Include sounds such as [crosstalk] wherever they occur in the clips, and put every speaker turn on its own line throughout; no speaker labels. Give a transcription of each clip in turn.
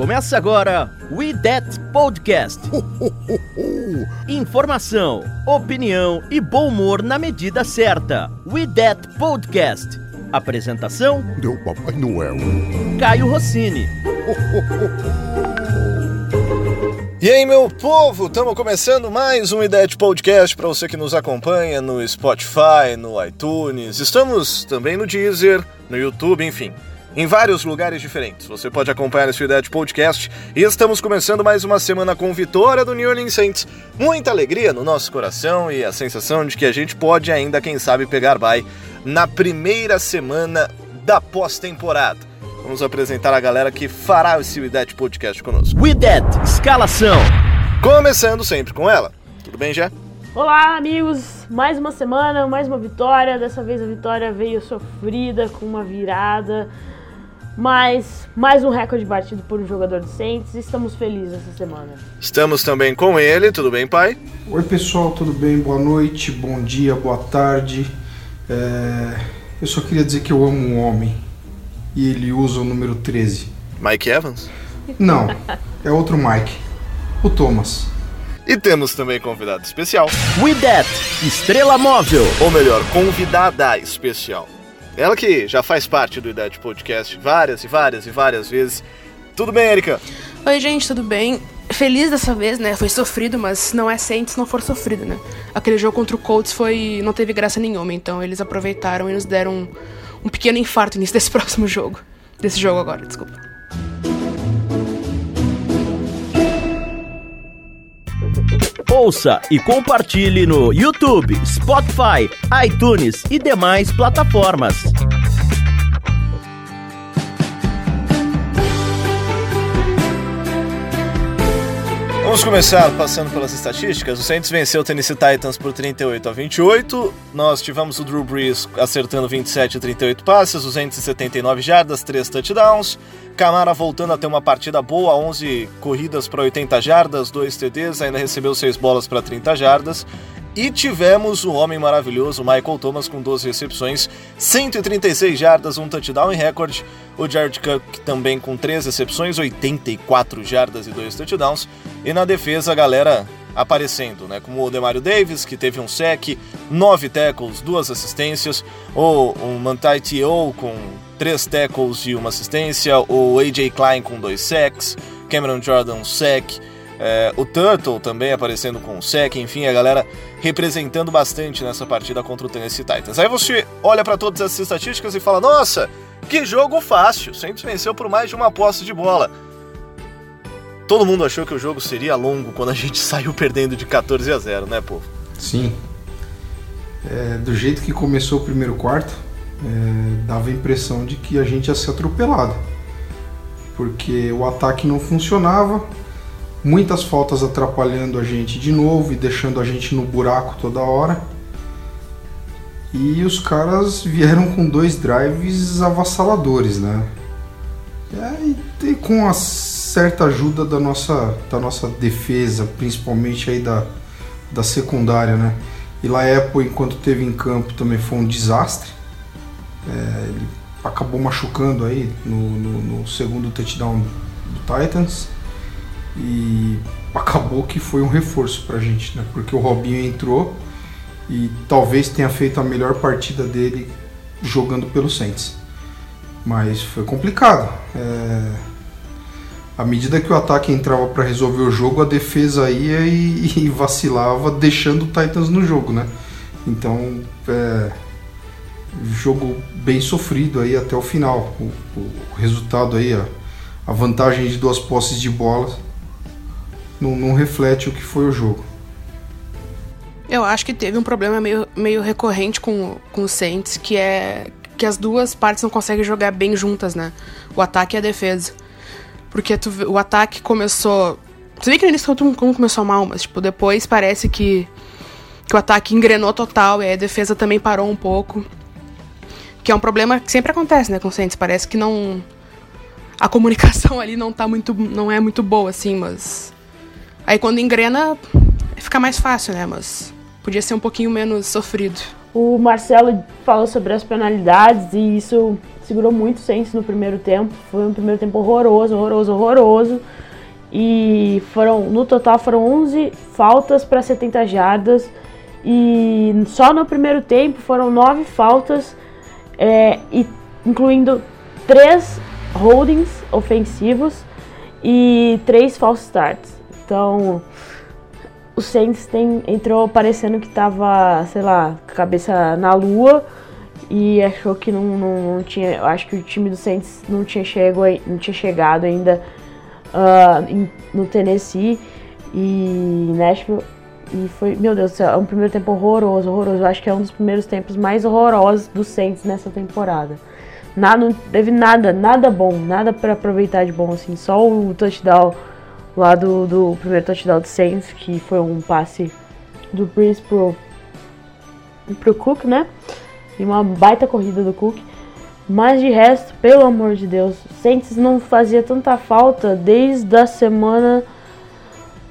Começa agora We That Podcast. [laughs] Informação, opinião e bom humor na medida certa. We That Podcast. Apresentação:
Deu Papai Noel.
Caio Rossini.
E aí, meu povo, estamos começando mais um de Podcast para você que nos acompanha no Spotify, no iTunes. Estamos também no Deezer, no YouTube, enfim em vários lugares diferentes. Você pode acompanhar esse Ideia de Podcast e estamos começando mais uma semana com vitória do New Orleans Saints. Muita alegria no nosso coração e a sensação de que a gente pode ainda, quem sabe, pegar bye na primeira semana da pós-temporada. Vamos apresentar a galera que fará esse de Podcast conosco.
We That Escalação.
Começando sempre com ela. Tudo bem, já?
Olá, amigos! Mais uma semana, mais uma vitória. Dessa vez a vitória veio sofrida com uma virada mas mais um recorde batido por um jogador de Saints. Estamos felizes essa semana.
Estamos também com ele. Tudo bem, pai?
Oi, pessoal. Tudo bem? Boa noite, bom dia, boa tarde. É... Eu só queria dizer que eu amo um homem e ele usa o número 13.
Mike Evans?
Não, é outro Mike. O Thomas.
E temos também convidado especial.
We That, estrela móvel.
Ou melhor, convidada especial. Ela que já faz parte do Idade Podcast várias e várias e várias vezes. Tudo bem, Erika?
Oi, gente, tudo bem? Feliz dessa vez, né? Foi sofrido, mas não é Saints se não for sofrido, né? Aquele jogo contra o Colts foi. não teve graça nenhuma, então eles aproveitaram e nos deram um, um pequeno infarto nisso desse [laughs] próximo jogo. Desse jogo agora, desculpa.
Ouça e compartilhe no YouTube, Spotify, iTunes e demais plataformas.
Vamos começar passando pelas estatísticas. O Saints venceu o Tennessee Titans por 38 a 28. Nós tivemos o Drew Brees acertando 27 a 38 passes, 279 jardas, 3 touchdowns. Camara voltando a ter uma partida boa, 11 corridas para 80 jardas, 2 TDs, ainda recebeu 6 bolas para 30 jardas. E tivemos o homem maravilhoso Michael Thomas com 12 recepções, 136 jardas, um touchdown em recorde. O Jared Cook também com 3 recepções, 84 jardas e 2 touchdowns. E na defesa a galera aparecendo, né? Como o Demario Davis, que teve um sec, 9 tackles, 2 assistências. Ou o Mantai T.O. com 3 tackles e uma assistência. O A.J. Klein com 2 sacks. Cameron Jordan um sec. É, o Turtle também aparecendo com o sec, enfim, a galera representando bastante nessa partida contra o Tennessee Titans. Aí você olha para todas essas estatísticas e fala: Nossa, que jogo fácil! Saints venceu por mais de uma posse de bola. Todo mundo achou que o jogo seria longo quando a gente [laughs] saiu perdendo de 14 a 0, né, povo?
Sim. É, do jeito que começou o primeiro quarto, é, dava a impressão de que a gente ia ser atropelado. Porque o ataque não funcionava, muitas faltas atrapalhando a gente de novo e deixando a gente no buraco toda hora. E os caras vieram com dois drives avassaladores, né? E com a certa ajuda da nossa, da nossa defesa, principalmente aí da, da secundária, né? E Laepo, enquanto teve em campo, também foi um desastre. É, ele acabou machucando aí no, no, no segundo touchdown do Titans e acabou que foi um reforço pra gente, né? Porque o Robinho entrou e talvez tenha feito a melhor partida dele jogando pelo Saints. Mas foi complicado. É... À medida que o ataque entrava para resolver o jogo, a defesa ia e, e, vacilava, deixando o Titans no jogo, né? Então, é... jogo bem sofrido aí até o final. O, o resultado aí, a, a vantagem de duas posses de bola não, não reflete o que foi o jogo.
Eu acho que teve um problema meio, meio recorrente com, com o Saints, que é que as duas partes não conseguem jogar bem juntas, né? O ataque e a defesa. Porque tu, o ataque começou. Você vê que no início todo mundo começou mal, mas tipo, depois parece que, que o ataque engrenou total e a defesa também parou um pouco. Que é um problema que sempre acontece, né, com Saints. Parece que não. A comunicação ali não tá muito. não é muito boa, assim, mas. Aí quando engrena, fica mais fácil, né? Mas podia ser um pouquinho menos sofrido.
O Marcelo falou sobre as penalidades e isso segurou muito o Saints no primeiro tempo. Foi um primeiro tempo horroroso, horroroso, horroroso. E foram no total foram 11 faltas para 70 jardas. E só no primeiro tempo foram 9 faltas, é, e, incluindo 3 holdings ofensivos e 3 false starts. Então, o Saints tem, entrou parecendo que tava, sei lá, cabeça na lua e achou que não, não, não tinha. Acho que o time do Saints não tinha, chego, não tinha chegado ainda uh, em, no Tennessee e Nashville. E foi, meu Deus do céu, é um primeiro tempo horroroso, horroroso. Eu acho que é um dos primeiros tempos mais horrorosos do Saints nessa temporada. Nada, não teve nada, nada bom, nada para aproveitar de bom, assim. Só o touchdown lá do, do primeiro touchdown do Saints, que foi um passe do Breeze pro, pro Cook, né? E uma baita corrida do Cook. Mas de resto, pelo amor de Deus, Saints não fazia tanta falta desde a semana.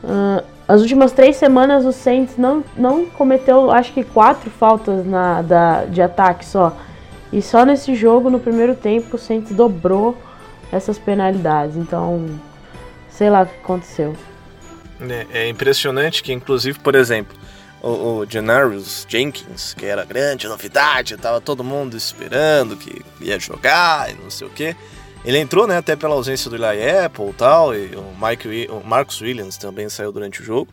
Uh, as últimas três semanas o Saints não, não cometeu, acho que quatro faltas na, da, de ataque só. E só nesse jogo, no primeiro tempo, o Saints dobrou essas penalidades. Então, sei lá o que aconteceu.
É, é impressionante que, inclusive, por exemplo, o, o Janarius Jenkins, que era grande novidade, tava todo mundo esperando que ia jogar e não sei o que. Ele entrou, né, até pela ausência do Eli Apple e tal, e o, Mike, o Marcus Williams também saiu durante o jogo.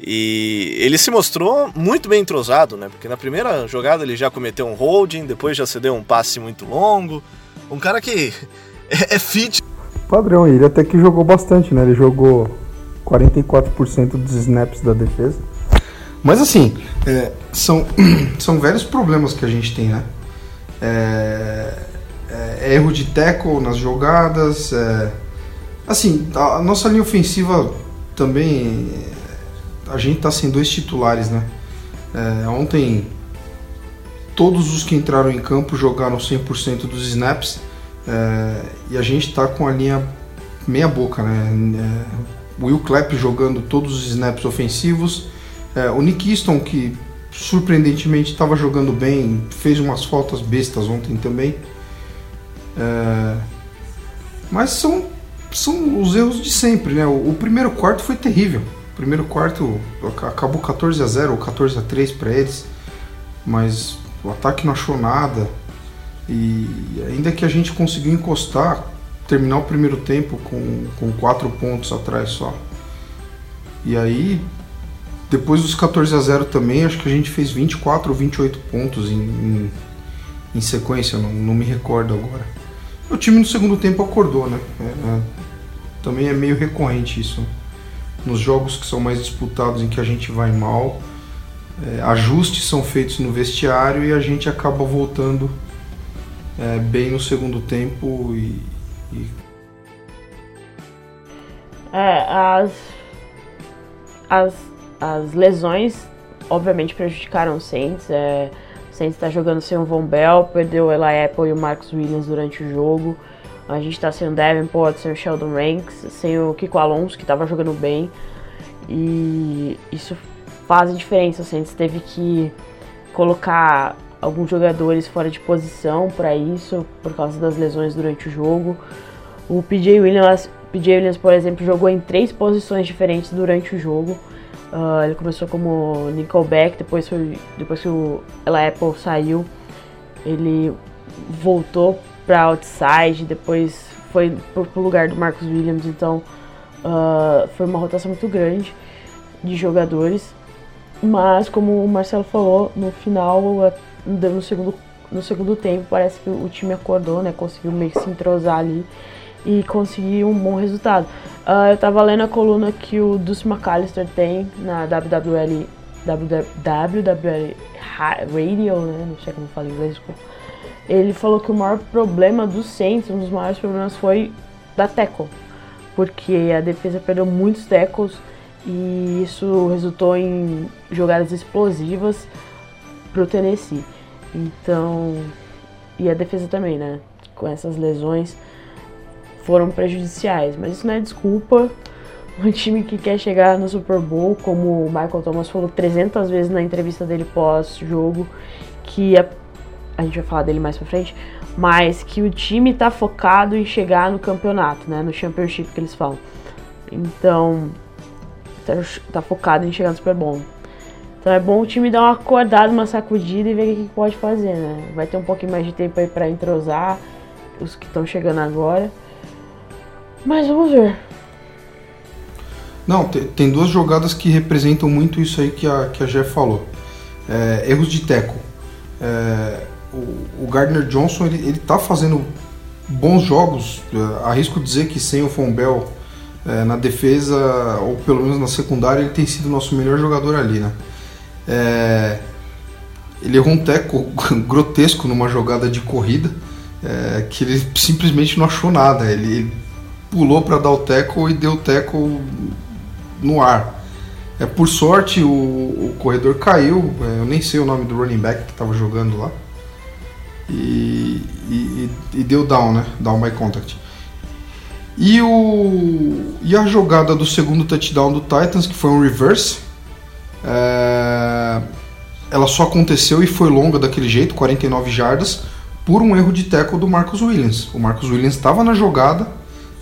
E ele se mostrou muito bem entrosado, né? Porque na primeira jogada ele já cometeu um holding, depois já cedeu um passe muito longo. Um cara que [laughs] é, é fit
Padrão, ele até que jogou bastante, né? Ele jogou 44% dos snaps da defesa. Mas assim, é, são, [clears throat] são velhos problemas que a gente tem, né? É, é, erro de tackle nas jogadas. É, assim, a, a, nossa linha ofensiva também. A gente tá sem dois titulares, né? É, ontem, todos os que entraram em campo jogaram 100% dos snaps. É, e a gente está com a linha meia boca, né? É, Will Clapp jogando todos os snaps ofensivos, é, o Nick Easton que surpreendentemente estava jogando bem, fez umas faltas bestas ontem também. É, mas são, são os erros de sempre, né? O, o, primeiro quarto foi terrível. O primeiro quarto acabou 14 a 0 ou 14 a 3 para eles, mas o ataque não achou nada. E ainda que a gente conseguiu encostar, terminar o primeiro tempo com, com quatro pontos atrás só. E aí, depois dos 14 a 0 também, acho que a gente fez 24 ou 28 pontos em, em, em sequência, não, não, me recordo agora. O time no segundo tempo acordou, né? É, é, também é meio recorrente isso. Nos jogos que são mais disputados, em que a gente vai mal, é, ajustes são feitos no vestiário e a gente acaba voltando é, bem no segundo tempo e, e...
É, as, as, as lesões obviamente prejudicaram o Saints. É, o Saints está jogando sem o Von Bell, perdeu o Eli Apple e o Marcus Williams durante o jogo. A gente está sem o Davenport, sem o Sheldon Ranks, sem o Kiko Alonso, que estava jogando bem. E isso faz diferença. O Saints teve que colocar alguns jogadores fora de posição para isso, por causa das lesões durante o jogo. O PJ Williams, PJ Williams, por exemplo, jogou em três posições diferentes durante o jogo. Uh, ele começou como nickelback, depois, foi, depois que o Apple saiu, ele voltou para outside, depois foi pro, pro lugar do Marcus Williams, então uh, foi uma rotação muito grande de jogadores. Mas como o Marcelo falou, no final no segundo, no segundo tempo parece que o time acordou, né? Conseguiu meio que se entrosar ali e conseguir um bom resultado. Uh, eu tava lendo a coluna que o Dulce McAllister tem na WWL, WWL Radio, né? Não sei como fala inglês, desculpa. Ele falou que o maior problema do Saints, um dos maiores problemas foi da tackle, porque a defesa perdeu muitos tackles e isso resultou em jogadas explosivas pro Tennessee. Então, e a defesa também, né? Com essas lesões foram prejudiciais, mas isso não é desculpa. [laughs] Um time que quer chegar no Super Bowl, como o Michael Thomas falou 300 vezes na entrevista dele pós-jogo, que a, a gente vai falar dele mais pra frente, mas que o time tá focado em chegar no campeonato, né? No championship que eles falam. Então, tá, tá focado em chegar no Super Bowl. Então é bom o time dar uma acordada, uma sacudida e ver o que pode fazer, né? Vai ter um pouquinho mais de tempo aí pra entrosar os que estão chegando agora. Mas vamos ver.
Não, tem, duas jogadas que representam muito isso aí que a, que a Jeff falou. É, erros de teco. É, o, o, Gardner Johnson ele, ele tá fazendo bons jogos. É, arrisco dizer que sem o Fombel é, na defesa, ou pelo menos na secundária, ele tem sido o nosso melhor jogador ali, né? É, ele errou um teco [laughs] grotesco numa jogada de corrida, é, que ele simplesmente não achou nada. Ele pulou para dar o teco e deu o teco no ar. É, por sorte, o, o corredor caiu, é, eu nem sei o nome do running back que estava jogando lá. E, e, e, deu down, né? Down by contact. E, o, e a jogada do segundo touchdown do Titans, que foi um reverse, é, ela só aconteceu e foi longa daquele jeito, 49 jardas, por um erro de tackle do Marcus Williams. O Marcus Williams estava na jogada,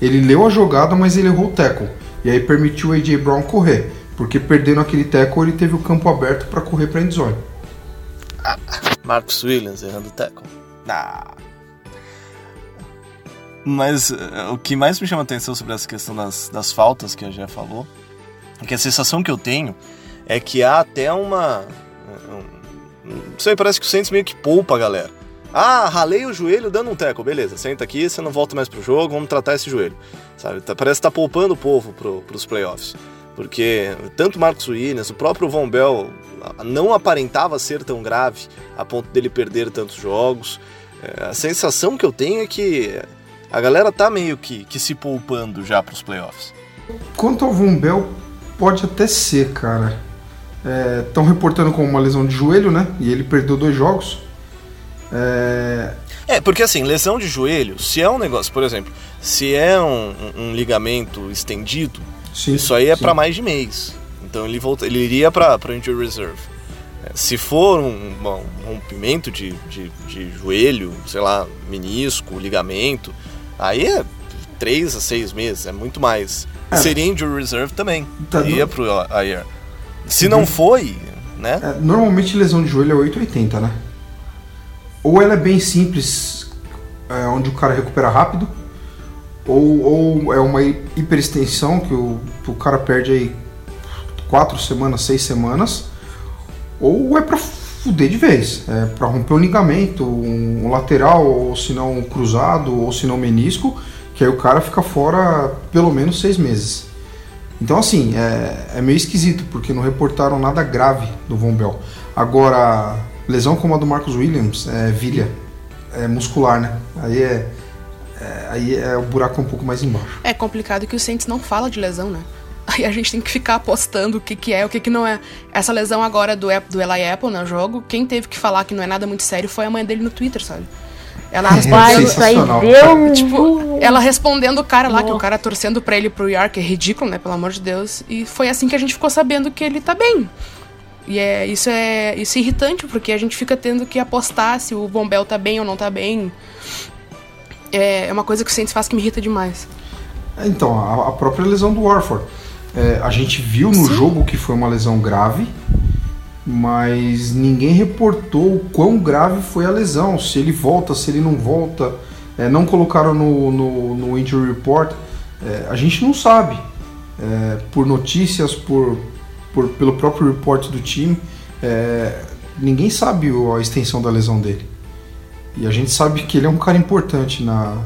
ele leu a jogada, mas ele errou o tackle. E aí permitiu o A.J. Brown correr. Porque perdendo aquele tackle, ele teve o campo aberto para correr para endzone.
Ah, Marcus Williams errando o tackle. Ah. Mas uh, o que mais me chama a atenção sobre essa questão das, das faltas que a já falou, é que a sensação que eu tenho é que há até uma. Um, não sei, parece que o Saints meio que poupa a galera. Ah, ralei o joelho dando um teco, beleza, senta aqui, você não volta mais pro jogo, vamos tratar esse joelho. Sabe? Tá, parece que tá poupando o povo pro, pros playoffs. Porque tanto Marcos Williams, o próprio Von Bell não aparentava ser tão grave a ponto dele perder tantos jogos. É, a sensação que eu tenho é que a galera tá meio que, que se poupando já pros playoffs.
Quanto ao Von Bell, pode até ser, cara. Estão é, reportando com uma lesão de joelho, né? E ele perdeu dois jogos.
É... é, porque assim, lesão de joelho, se é um negócio, por exemplo, se é um, um ligamento estendido, sim, isso aí é para mais de mês. Então ele, volta, ele iria para injury reserve. É, se for um, um rompimento de, de, de, joelho, sei lá, menisco, ligamento, aí é 3 a 6 meses, é muito mais. É. Seria injury reserve também, tá iria pro IR. Se não foi, né?
É, normalmente lesão de joelho é 880, né? ou ela é bem simples, é, onde o cara recupera rápido, ou, ou é uma hiperextensão que o, o cara perde aí quatro semanas, seis semanas, ou é para fuder de vez, é para romper um ligamento, um, um lateral, ou se não um cruzado, ou se não um menisco, que aí o cara fica fora pelo menos seis meses. Então assim, é, é meio esquisito, porque não reportaram nada grave do Von Bell. Agora, Lesão como a do Marcos Williams, é vilha, é muscular, né? Aí é, é, aí é o buraco um pouco mais embaixo.
É complicado que o Saints não fala de lesão, né? [laughs] Aí a gente tem que ficar apostando o que, que é, o que, que não é. Essa lesão agora do, do Eli Apple no jogo, quem teve que falar que não é nada muito sério foi a mãe dele no Twitter, sabe? Ela respondendo.
É
tipo, ela respondendo o cara lá, que o cara torcendo pra ele pro York, é ridículo, né? Pelo amor de Deus. E foi assim que a gente ficou sabendo que ele tá bem. E é, isso, é, isso é irritante, porque a gente fica tendo que apostar se o Bombel tá bem ou não tá bem. É, é uma coisa que o Saints faz que me irrita demais.
É, então, a, a, própria lesão do Warford. É, a gente viu no Sim. jogo que foi uma lesão grave, mas ninguém reportou o quão grave foi a lesão, se ele volta, se ele não volta. É, não colocaram no, no, no injury report. É, a gente não sabe. É, por notícias, por, por, pelo próprio report do time, é, ninguém sabe a extensão da lesão dele. E a gente sabe que ele é um cara importante na,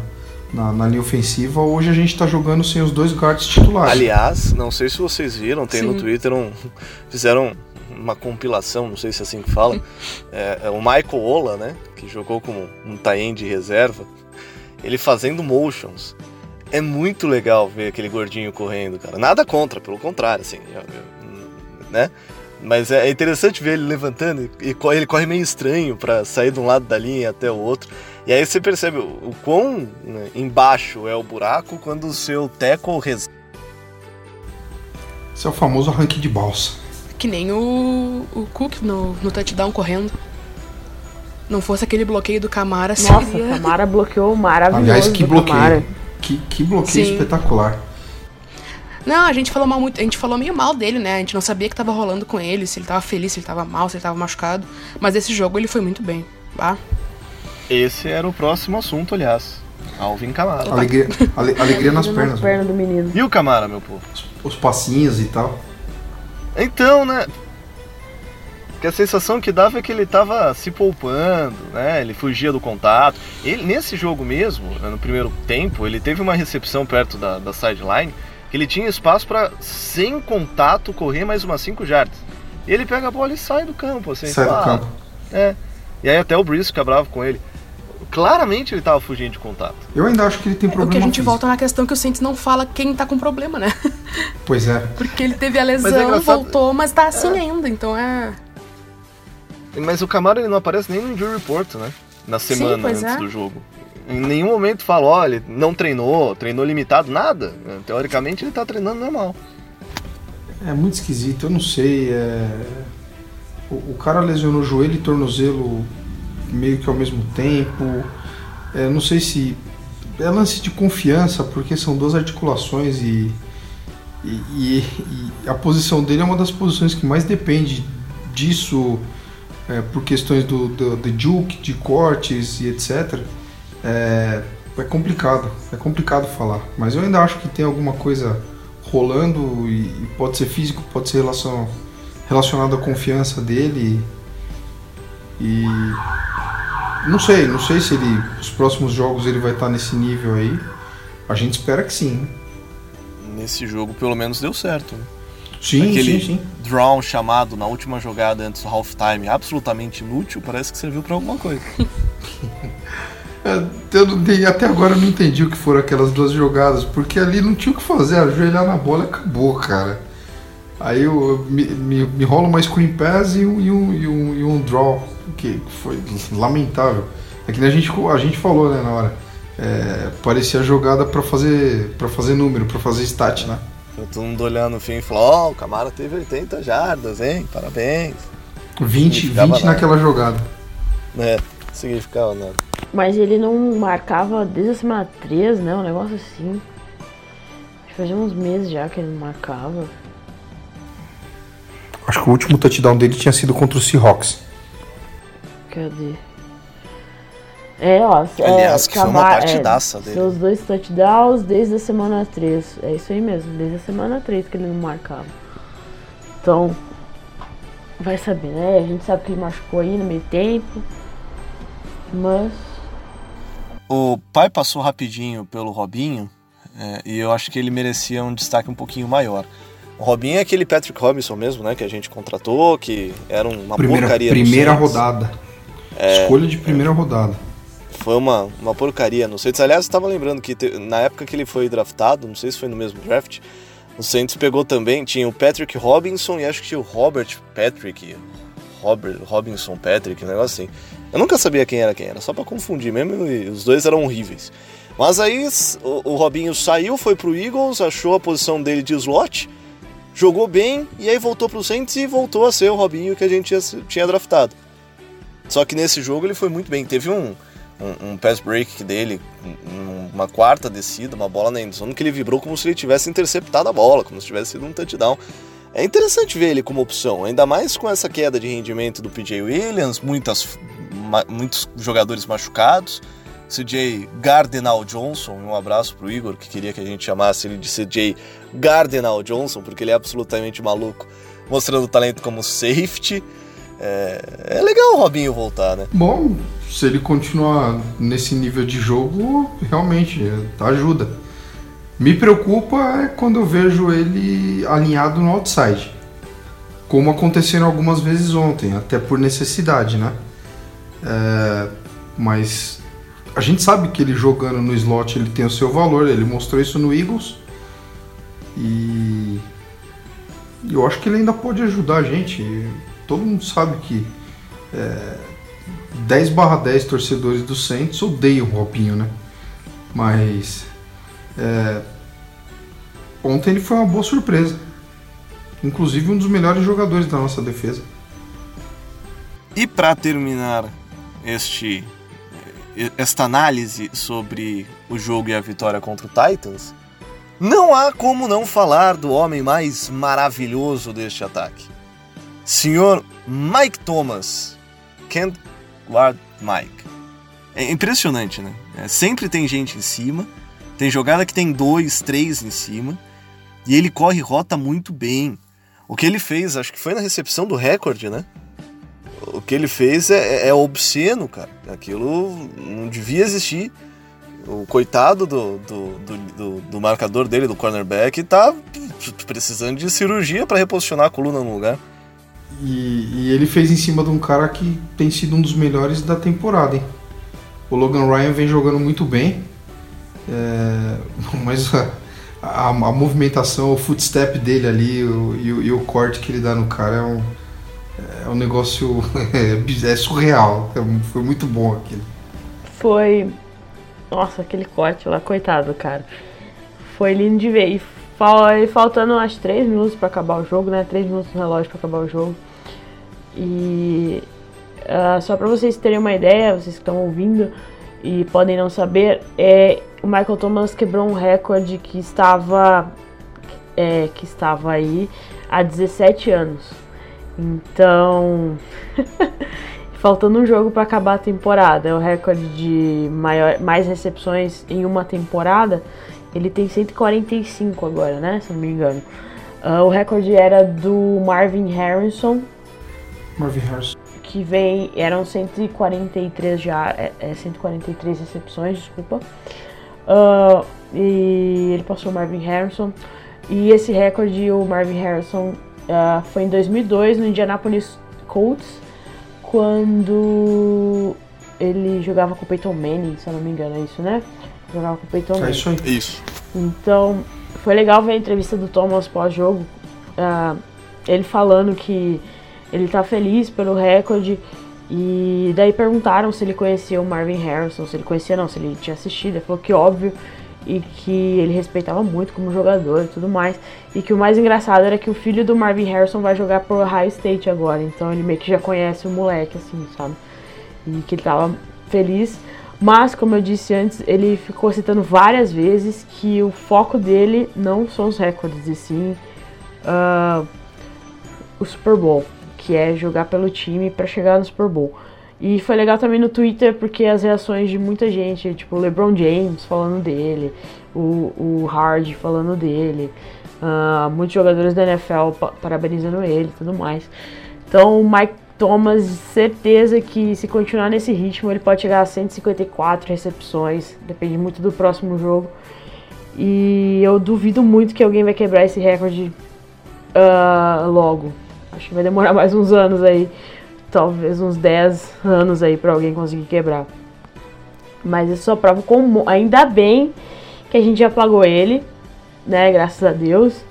na, na linha ofensiva. Hoje a gente está jogando sem os dois guards titulares.
Aliás, não sei se vocês viram, tem Sim. no Twitter um. Fizeram uma compilação, não sei se é assim que fala. É, é o Michael Ola, né? Que jogou como um tie de reserva. Ele fazendo motions. É muito legal ver aquele gordinho correndo, cara. Nada contra, pelo contrário, assim. Eu, eu, né? Mas é interessante ver ele levantando e ele corre meio estranho para sair de um lado da linha até o outro. E aí você percebe o quão né, embaixo é o buraco quando o seu teco res...
Esse é o famoso arranque de balsa.
Que nem o, o Cook no, no touchdown correndo. Não fosse aquele bloqueio do Camara,
Nossa,
seria...
Camara bloqueou maravilhoso.
Aliás, que bloqueio. Que, que bloqueio
Sim.
espetacular.
Não, a gente falou mal muito, a gente falou meio mal dele, né? A gente não sabia o que tava rolando com ele, se ele tava feliz, se ele tava mal, se ele tava machucado. Mas esse jogo ele foi muito bem. Ah,
Esse era o próximo assunto, aliás. Alvin Camara.
Alegria, ale- alegria nas
Nas
pernas. mano.
pernas do menino.
E o Camara, meu povo?
Os passinhos e tal.
Então, né? Que a sensação que dava é que ele tava se poupando, né? Ele fugia do contato. Ele, nesse jogo mesmo, né, no primeiro tempo, ele teve uma recepção perto da, da sideline ele tinha espaço para sem contato, correr mais umas 5 jardas. E ele pega a bola e sai do campo, assim.
Sai do campo.
"Ah", É. E aí até o Brice fica bravo com ele. Claramente ele tava fugindo de contato.
Eu ainda acho que ele tem
o
problema
que a gente
físico.
volta na questão que o Saints não fala quem tá com problema, né? [laughs]
Pois é.
Porque ele teve a
Mas é
lesão, voltou, mas tá assim ainda, então é.
Mas o Camaro ele não aparece nem no injury report, né? Na
Sim,
semana
pois
antes
é.
do jogo. Em nenhum momento fala, olha, não treinou, treinou limitado, nada. Teoricamente ele tá treinando normal.
É muito esquisito, eu não sei. é, O, o cara lesionou joelho e tornozelo meio que ao mesmo tempo. É, não sei se. É lance de confiança, porque são duas articulações e, e, e- e a posição dele é uma das posições que mais depende disso, é, por questões do, do, juke, de cortes e etc. É, é complicado, é complicado falar. Mas eu ainda acho que tem alguma coisa rolando e, e pode ser físico, pode ser relação, relacionado à confiança dele. E não sei, não sei se ele os próximos jogos ele vai estar nesse nível aí. A gente espera que sim.
Nesse jogo pelo menos deu certo. Né?
Sim,
Aquele
sim, sim.
draw chamado na última jogada antes do halftime, absolutamente inútil, parece que serviu pra alguma coisa. [laughs]
É, Eu não até agora eu não entendi o que foram aquelas duas jogadas, porque ali não tinha o que fazer, ajoelhar na bola e acabou, cara. Aí eu, me, me, me rola uma screen pass e um, e um, e um, e um draw, que foi lamentável. É que a gente, a gente falou né, na hora. É, parecia jogada pra fazer, pra fazer número, pra fazer stat, né?
Então, Todo mundo olhando no fim e falou, ó, o Camara teve 80 jardas, hein? Parabéns.
20,
Significava
20
nada.
naquela jogada.
É, significava nada.
Mas ele não marcava desde a semana 3, né? Um negócio assim. Fazia uns meses já que ele não marcava.
Acho que o último touchdown dele tinha sido contra o Seahawks.
Cadê? É, ó.
Aliás,
é,
que foi uma partidaça
é,
dele.
Seus dois touchdowns desde a semana 3. É isso aí mesmo, desde a semana 3 que ele não marcava. Então, vai saber, né? A gente sabe que ele machucou aí no meio tempo. Mas.
O pai passou rapidinho pelo Robinho é, e eu acho que ele merecia um destaque um pouquinho maior. O Robinho é aquele Patrick Robinson mesmo, né? Que a gente contratou, que era uma
Primeira,
porcaria.
primeira rodada. Escolha de primeira rodada.
Foi uma, uma porcaria no Saints. Aliás, eu estava lembrando que te- na época que ele foi draftado, não sei se foi no mesmo draft, o Saints pegou também, tinha o Patrick Robinson e acho que tinha o Robert Patrick, Robert, Robinson Patrick, um negócio assim. Eu nunca sabia quem era quem era, só pra confundir mesmo, e os dois eram horríveis. Mas aí o, o Robinho saiu, foi pro Eagles, achou a posição dele de slot, jogou bem, e aí voltou pro Saints e voltou a ser o Robinho que a gente tinha, tinha draftado. Só que nesse jogo ele foi muito bem. Teve um, um, um pass break dele, um- uma quarta descida, uma bola na endzone, que ele vibrou como se ele tivesse interceptado a bola, como se tivesse sido um touchdown. É interessante ver ele como opção, ainda mais com essa queda de rendimento do PJ Williams, muitas, muitos jogadores machucados. CJ Gardenal Johnson, um abraço pro Igor, que queria que a gente chamasse ele de CJ Gardenal Johnson, porque ele é absolutamente maluco, mostrando talento como safety. É, é legal o Robinho voltar, né?
Bom, se ele continuar nesse nível de jogo, realmente é, ajuda. Me preocupa é quando eu vejo ele alinhado no outside. Como aconteceram algumas vezes ontem, até por necessidade, né? É, mas a gente sabe que ele jogando no slot ele tem o seu valor, ele mostrou isso no Eagles. E eu acho que ele ainda pode ajudar a gente. Todo mundo sabe que 10 barra 10 torcedores do Saints odeiam o Robinho, né? Mas é, ontem ele foi uma boa surpresa. Inclusive um dos melhores jogadores da nossa defesa.
E para terminar este esta análise sobre o jogo e a vitória contra o Titans, não há como não falar do homem mais maravilhoso deste ataque. Senhor Mike Thomas. Guard Mike. É impressionante, né? É, sempre tem gente em cima. Tem jogada que tem dois, três em cima. E ele corre rota muito bem. O que ele fez, acho que foi na recepção do recorde, né? O que ele fez é, é, é obsceno, cara. Aquilo não devia existir. O coitado do, do, do, do, do marcador dele, do cornerback, tá precisando de cirurgia para reposicionar a coluna no lugar.
E, e, ele fez em cima de um cara que tem sido um dos melhores da temporada, hein? O Logan Ryan vem jogando muito bem, é, [laughs] mas a, a, a, movimentação, o footstep dele ali o, e, o, e, o, corte que ele dá no cara é um, é um negócio é, [laughs] é surreal. É, foi muito bom aquilo.
Foi. Nossa, aquele corte lá, coitado, cara. Foi lindo de ver. E faltando acho 3 minutos para acabar o jogo, né? 3 minutos no relógio para acabar o jogo. E uh, só para vocês terem uma ideia, vocês que estão ouvindo e podem não saber, é, o Michael Thomas quebrou um recorde que estava é, que estava aí há 17 anos. Então, [laughs] faltando um jogo para acabar a temporada, é o recorde de maior, mais recepções em uma temporada. Ele tem 145 agora, né? Se não me engano. Uh, o recorde era do Marvin Harrison,
Marvin Harrison.
Que vem, eram 143 já, é, é 143 recepções, desculpa. Uh, e ele passou o Marvin Harrison. E esse recorde, o Marvin Harrison, uh, foi em 2002 no Indianapolis Colts, quando ele jogava com o Peyton Manning, se eu não me engano, é isso, né? Jogava com o Peyton é Manning.
isso aí. Isso.
Então, foi legal ver a entrevista do Thomas pós-jogo, uh, ele falando que ele tá feliz pelo recorde. E daí perguntaram se ele conhecia o Marvin Harrison, se ele conhecia não, se ele tinha assistido. Ele falou que óbvio e que ele respeitava muito como jogador e tudo mais. E que o mais engraçado era que o filho do Marvin Harrison vai jogar pro Ohio State agora. Então ele meio que já conhece o moleque, assim, sabe? E que ele tava feliz. Mas, como eu disse antes, ele ficou citando várias vezes que o foco dele não são os recordes, e sim uh, o Super Bowl que é jogar pelo time para chegar no Super Bowl. E foi legal também no Twitter porque as reações de muita gente, tipo o LeBron James falando dele, o, o Hard falando dele, uh, muitos jogadores da NFL parabenizando ele e tudo mais. Então o Mike Thomas, certeza que se continuar nesse ritmo ele pode chegar a 154 recepções, depende muito do próximo jogo. E eu duvido muito que alguém vai quebrar esse recorde uh, logo. Acho que vai demorar [laughs] mais uns anos aí. Talvez uns 10 anos aí para alguém conseguir quebrar. Mas isso só prova como. Ainda bem que a gente já pagou ele, né? Graças a Deus.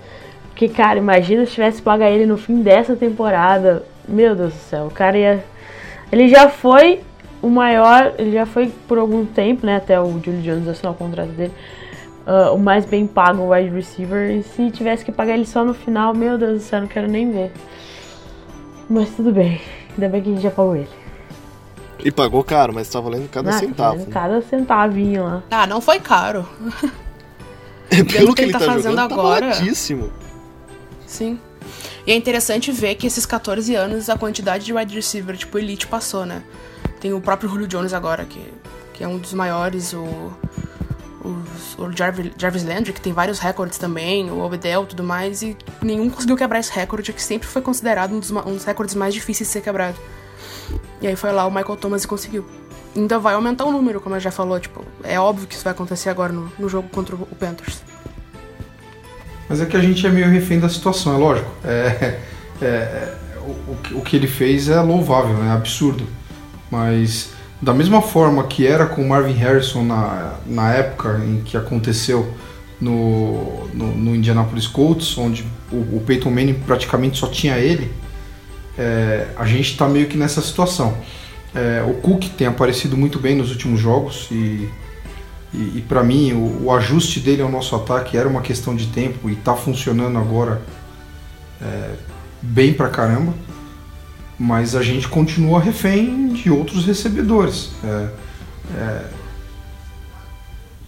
Porque, cara, imagina se tivesse pagar ele no fim dessa temporada. Meu Deus do céu, o cara ia. Ele já foi o maior, ele já foi por algum tempo, né? Até o Julio Jones assinar o contrato dele. Uh, o mais bem pago wide receiver. E se tivesse que pagar ele só no final, meu Deus do céu, não quero nem ver. Mas tudo bem. Ainda bem que a gente já pagou ele.
E pagou caro, mas tá valendo cada ah, centavo. Né?
Cada centavinho lá.
Ah, não foi caro. [laughs]
É, pelo que ele tá, tá fazendo jogando, tá agora. Tá
Sim. E é interessante ver que esses 14 anos a quantidade de wide receiver, tipo, elite passou, né? Tem o próprio Julio Jones agora, que, que é um dos maiores, o os, o Jarvis, Jarvis Landry, que tem vários recordes também, o Obedel tudo mais, e nenhum conseguiu quebrar esse recorde, que sempre foi considerado um dos, um dos recordes mais difíceis de ser quebrado. E aí foi lá o Michael Thomas e conseguiu. Ainda vai aumentar o número, como eu já falou, tipo, é óbvio que isso vai acontecer agora no, no jogo contra o Panthers.
Mas é que a gente é meio refém da situação, é lógico. É, é o, o que ele fez é louvável, é absurdo. Mas da mesma forma que era com Marvin Harrison na, na época em que aconteceu no, no, no Indianapolis Colts, onde o, o, Peyton Manning praticamente só tinha ele, é, a gente está meio que nessa situação. É, o Cook tem aparecido muito bem nos últimos jogos e, e, e para mim o, o, ajuste dele ao nosso ataque era uma questão de tempo e está funcionando agora é, bem pra caramba. Mas a gente continua refém de outros recebedores. É, é,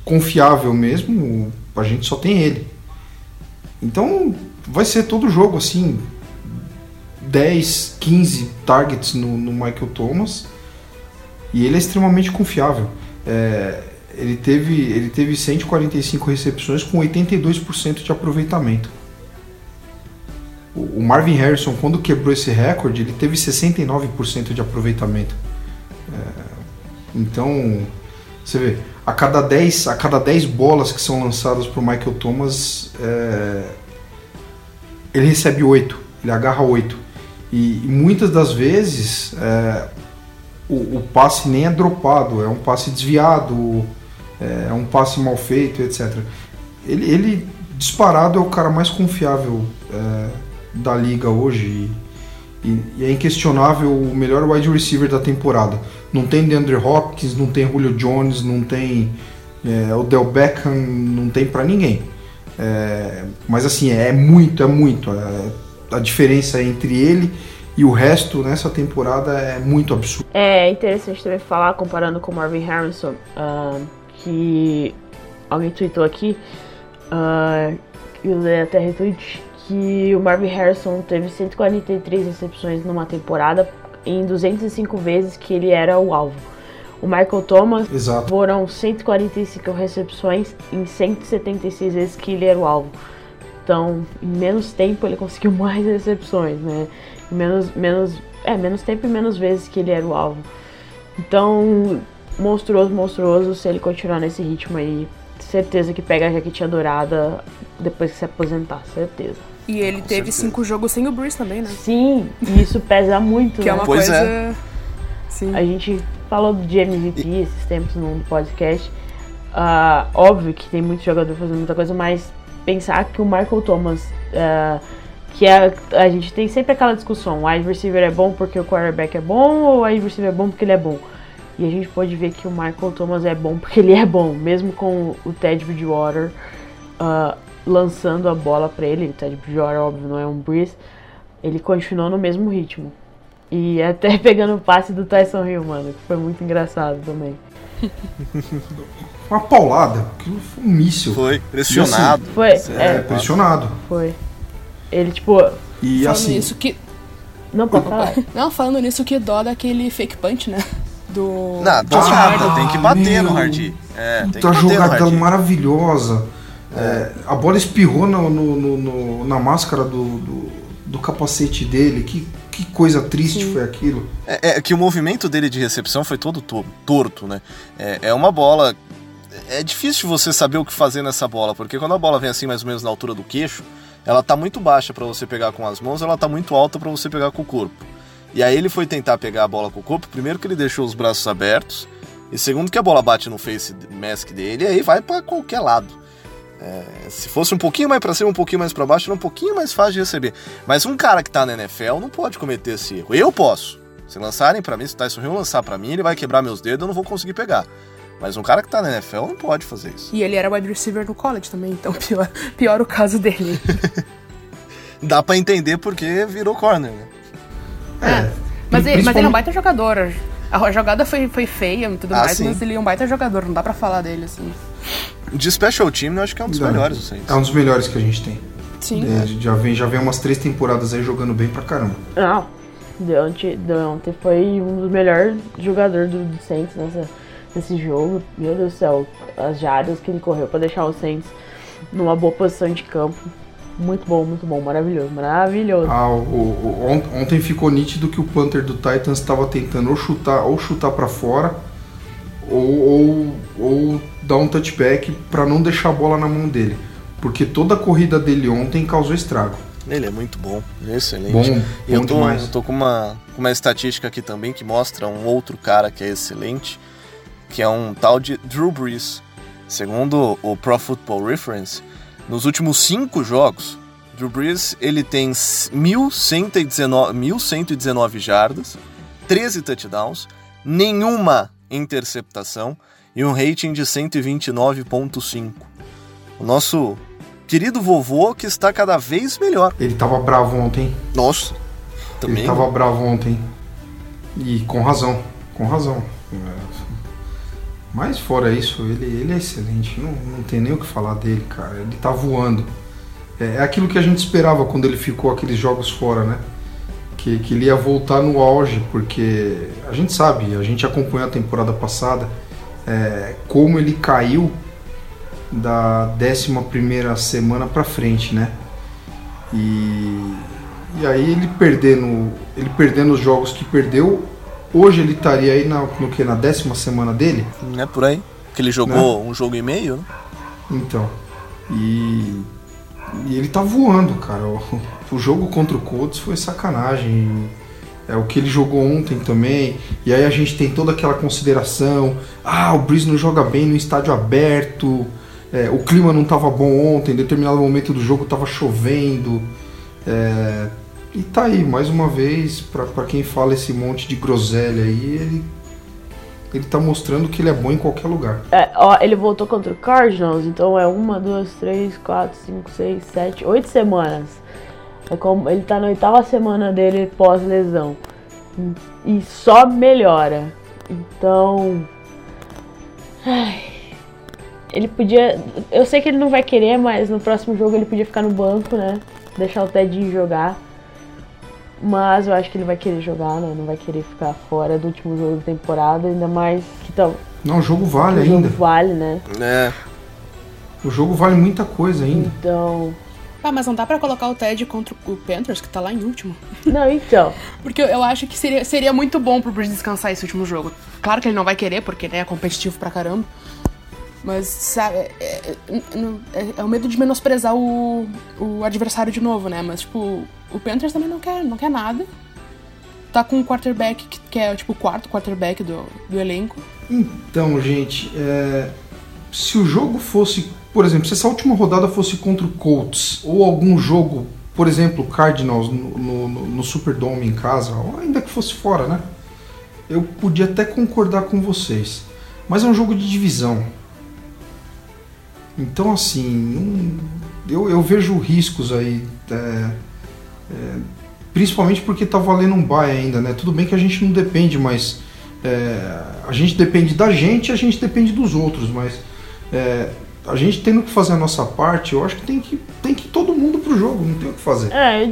confiável mesmo, a gente só tem ele. Então vai ser todo jogo assim, 10, 15 targets no, no Michael Thomas e ele é extremamente confiável. É, ele, teve, ele teve 145 recepções com 82% de aproveitamento. O, Marvin Harrison, quando quebrou esse recorde, ele teve 69% de aproveitamento. É, então, você vê, a cada 10, a cada 10 bolas que são lançadas para o Michael Thomas, é, ele recebe 8, ele agarra 8. E, e muitas das vezes é, o, o, passe nem é dropado, é um passe desviado, é, um passe mal feito, etc. Ele, ele disparado é o cara mais confiável é, da liga hoje e, e, é inquestionável o melhor wide receiver da temporada. Não tem DeAndre Hopkins, não tem Julio Jones, não tem é, o Del Beckham, não tem para ninguém. É, mas assim, é muito, é muito. É, a diferença entre ele e o resto nessa temporada é muito absurdo.
É interessante também falar, comparando com o Marvin Harrison, uh, que alguém tweetou aqui, uh, eu até retweet, que o Marvin Harrison teve 143 recepções numa temporada em 205 vezes que ele era o alvo. O Michael Thomas
Exato.
foram 145 recepções em 176 vezes que ele era o alvo. Então, em menos tempo ele conseguiu [laughs] mais recepções, né? Em menos, menos, é, menos tempo e menos vezes que ele era o alvo. Então, monstruoso, monstruoso, se ele continuar nesse ritmo aí, certeza que pega a jaquetinha dourada depois que se aposentar, certeza.
E ele Com teve certeza. cinco jogos sem o Bruce também, né?
Sim, e isso pesa muito, [laughs]
que é
né?
é uma pois coisa... É.
Sim. A gente falou de MVP e... esses tempos no podcast. Uh, óbvio que tem muito jogador fazendo muita coisa, mas pensar que o Michael Thomas, uh, que é, a gente tem sempre aquela discussão, o wide receiver é bom porque o quarterback é bom ou o wide receiver é bom porque ele é bom? E a gente pode ver que o Michael Thomas é bom porque ele é bom, mesmo com o Ted Bridgewater uh, lançando a bola para ele. O Ted Bridgewater, óbvio, não é um Breeze. Ele continuou no mesmo ritmo. E [laughs] até pegando o passe do Tyson Hill, mano, que foi muito engraçado também.
Uma paulada, aquilo foi um míssil.
Foi, pressionado.
Assim, foi, é,
é, pressionado.
Foi. Ele, tipo.
E
falando
assim.
Nisso que...
Não, pode falar. [laughs]
Não, falando nisso, que dó daquele fake punch, né? Do.
Não, do ah, tem que bater no Hardy. É, tem
tá jogada maravilhosa. É, a bola espirrou no, no, no, na máscara do, do, do, capacete dele. Que, que coisa triste Sim. foi aquilo.
É, é, que o movimento dele de recepção foi todo torto, né? É, é uma bola. É difícil você saber o que fazer nessa bola, porque quando a bola vem assim mais ou menos na altura do queixo, ela tá muito baixa para você pegar com as mãos, ela tá muito alta para você pegar com o corpo. E aí ele foi tentar pegar a bola com o corpo, primeiro que ele deixou os braços abertos, e segundo que a bola bate no face mask dele, e aí vai para qualquer lado. É, se fosse um pouquinho mais para cima, um pouquinho mais para baixo, era um pouquinho mais fácil de receber. Mas um cara que tá na NFL não pode cometer esse erro. Eu posso. Se lançarem para mim, se o Tyson Hill lançar para mim, ele vai quebrar meus dedos, eu não vou conseguir pegar. Mas um cara que tá na NFL não pode fazer isso.
E ele era wide receiver no college também, então pior, pior o caso dele. [laughs]
Dá para entender porque virou corner, né?
É. Mas, ele, mas ele é um baita jogador. A jogada foi, foi feia e tudo ah, mais, sim. mas ele é um baita jogador, não dá pra falar dele, assim.
De special team, eu acho que é um dos não, melhores do
Saints. É um dos melhores que a gente tem.
Sim.
É, já, vem, já vem umas três temporadas aí jogando bem pra caramba.
Não, Deontay, Deontay foi um dos melhores jogadores do, do Saints nessa, nesse jogo. Meu Deus do céu, as jardas que ele correu pra deixar o Saints numa boa posição de campo. Muito bom, muito bom, maravilhoso, maravilhoso.
Ah, o, o, ontem ficou nítido que o Panther do Titans estava tentando ou chutar ou chutar para fora ou, ou, ou dar um touchback para não deixar a bola na mão dele, porque toda a corrida dele ontem causou estrago.
Ele é muito bom, excelente.
Bom, bom
eu tô,
demais.
Eu tô com uma, uma estatística aqui também que mostra um outro cara que é excelente, que é um tal de Drew Brees. Segundo o Pro Football Reference, nos últimos cinco jogos, Drew Brees ele tem 1.119, 1.119 jardas, 13 touchdowns, nenhuma interceptação e um rating de 129.5. O nosso querido vovô que está cada vez melhor.
Ele estava bravo ontem.
Nossa. Também.
Ele tava bravo ontem. E com razão, com razão. Mas fora isso, ele, ele é excelente. Não, não tem nem o que falar dele, cara. Ele tá voando. É, é aquilo que a gente esperava quando ele ficou aqueles jogos fora, né? Que, que ele ia voltar no auge, porque a gente sabe, a gente acompanhou a temporada passada, é, como ele caiu da 11 semana para frente, né? E, e aí ele perdendo, ele perdendo os jogos que perdeu, hoje ele estaria aí na, no que na décima semana dele?
Não é por aí? Que ele jogou né? um jogo e meio, né?
Então. E, e ele tá voando, cara. O, o jogo contra o Colts foi sacanagem. É o que ele jogou ontem também. E aí a gente tem toda aquela consideração. Ah, o Breeze não joga bem no estádio aberto. É, o clima não estava bom ontem, em determinado momento do jogo estava chovendo. É, e tá aí, mais uma vez, para quem fala esse monte de groselha aí, ele, ele tá mostrando que ele é bom em qualquer lugar.
É, ó, ele voltou contra o Cardinals, então é uma, duas, três, quatro, cinco, seis, sete, oito semanas. É como, ele tá na oitava semana dele pós-lesão. E só melhora. Então. Ai ele podia. Eu sei que ele não vai querer, mas no próximo jogo ele podia ficar no banco, né? Deixar o Tedinho jogar. Mas eu acho que ele vai querer jogar, né? Não vai querer ficar fora do último jogo da temporada, ainda mais que tal.
Não, o jogo vale
o
ainda.
O jogo vale, né?
É.
O jogo vale muita coisa ainda.
Então.
Ah, mas não dá pra colocar o Ted contra o Panthers, que tá lá em último.
Não, então. [laughs]
porque eu acho que seria, seria muito bom pro Bridge descansar esse último jogo. Claro que ele não vai querer, porque né, é competitivo pra caramba. Mas, sabe, é, é, é, é, o medo de menosprezar o, o adversário de novo, né? Mas, tipo, o Panthers também não quer, não quer nada. Tá com um quarterback que, que é, tipo, o quarto quarterback do, do elenco.
Então, gente, é, se o jogo fosse, por exemplo, se essa última rodada fosse contra o Colts, ou algum jogo, por exemplo, Cardinals no, no, no Superdome em casa, ou ainda que fosse fora, né? Eu podia até concordar com vocês. Mas é um jogo de divisão então, assim, eu, eu vejo riscos aí, é, é, principalmente porque tá valendo um buy ainda, né? Tudo bem que a gente não depende, mas é, a gente depende da gente a gente depende dos outros, mas é, a gente tendo que fazer a nossa parte, eu acho que tem que, tem que ir todo mundo pro jogo, não tem o que fazer.
É,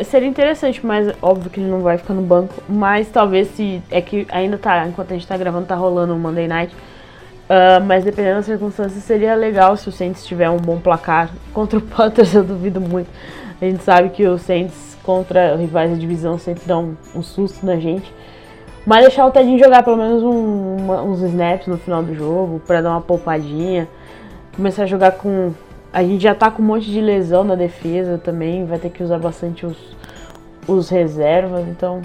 é, seria interessante, mas óbvio que ele não vai ficar no banco, mas talvez se, é que ainda tá, enquanto a gente tá gravando, tá rolando o Monday Night, Uh, mas dependendo das circunstâncias, seria legal se o Saints tiver um bom placar. [laughs] Contra o Panthers, eu duvido muito. A gente sabe que o Saints contra rivais da divisão sempre dá um, um susto na gente. Mas deixar o Tedinho jogar pelo menos um, uma, uns snaps no final do jogo, para dar uma poupadinha. Começar a jogar com. A gente já tá com um monte de lesão na defesa também, vai ter que usar bastante os, os reservas, então.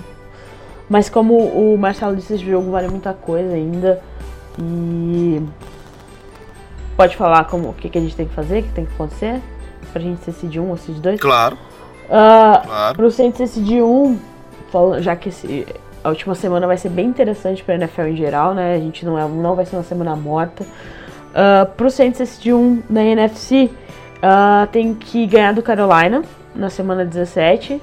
Mas como o Marcelo disse, esse jogo vale muita coisa ainda. E pode falar como o que, que a gente tem que fazer, o que tem que acontecer pra gente decidir um ou decidir dois?
Claro.
Uh, claro. Pro Saints decidir um, já que esse, a última semana vai ser bem interessante pra NFL em geral, né? A gente não, é, não vai ser uma semana morta. Uh, pro Saints decidir um na NFC, uh, tem que ganhar do Carolina na semana 17.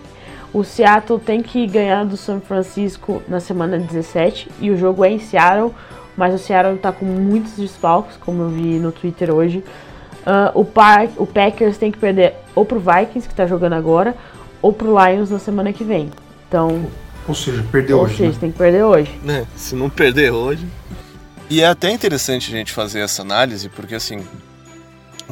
O Seattle tem que ganhar do São Francisco na semana 17 e o jogo é em Seattle. Mas o Seattle tá com muitos desfalques, como eu vi no Twitter hoje. Uh, o, Par o Packers tem que perder ou pro Vikings, que tá jogando agora, ou pro Lions na semana que vem. Então.
Ou seja, perder hoje.
Ou seja,
né?
tem que perder hoje.
É, se não perder hoje. E é até interessante a gente fazer essa análise, porque assim.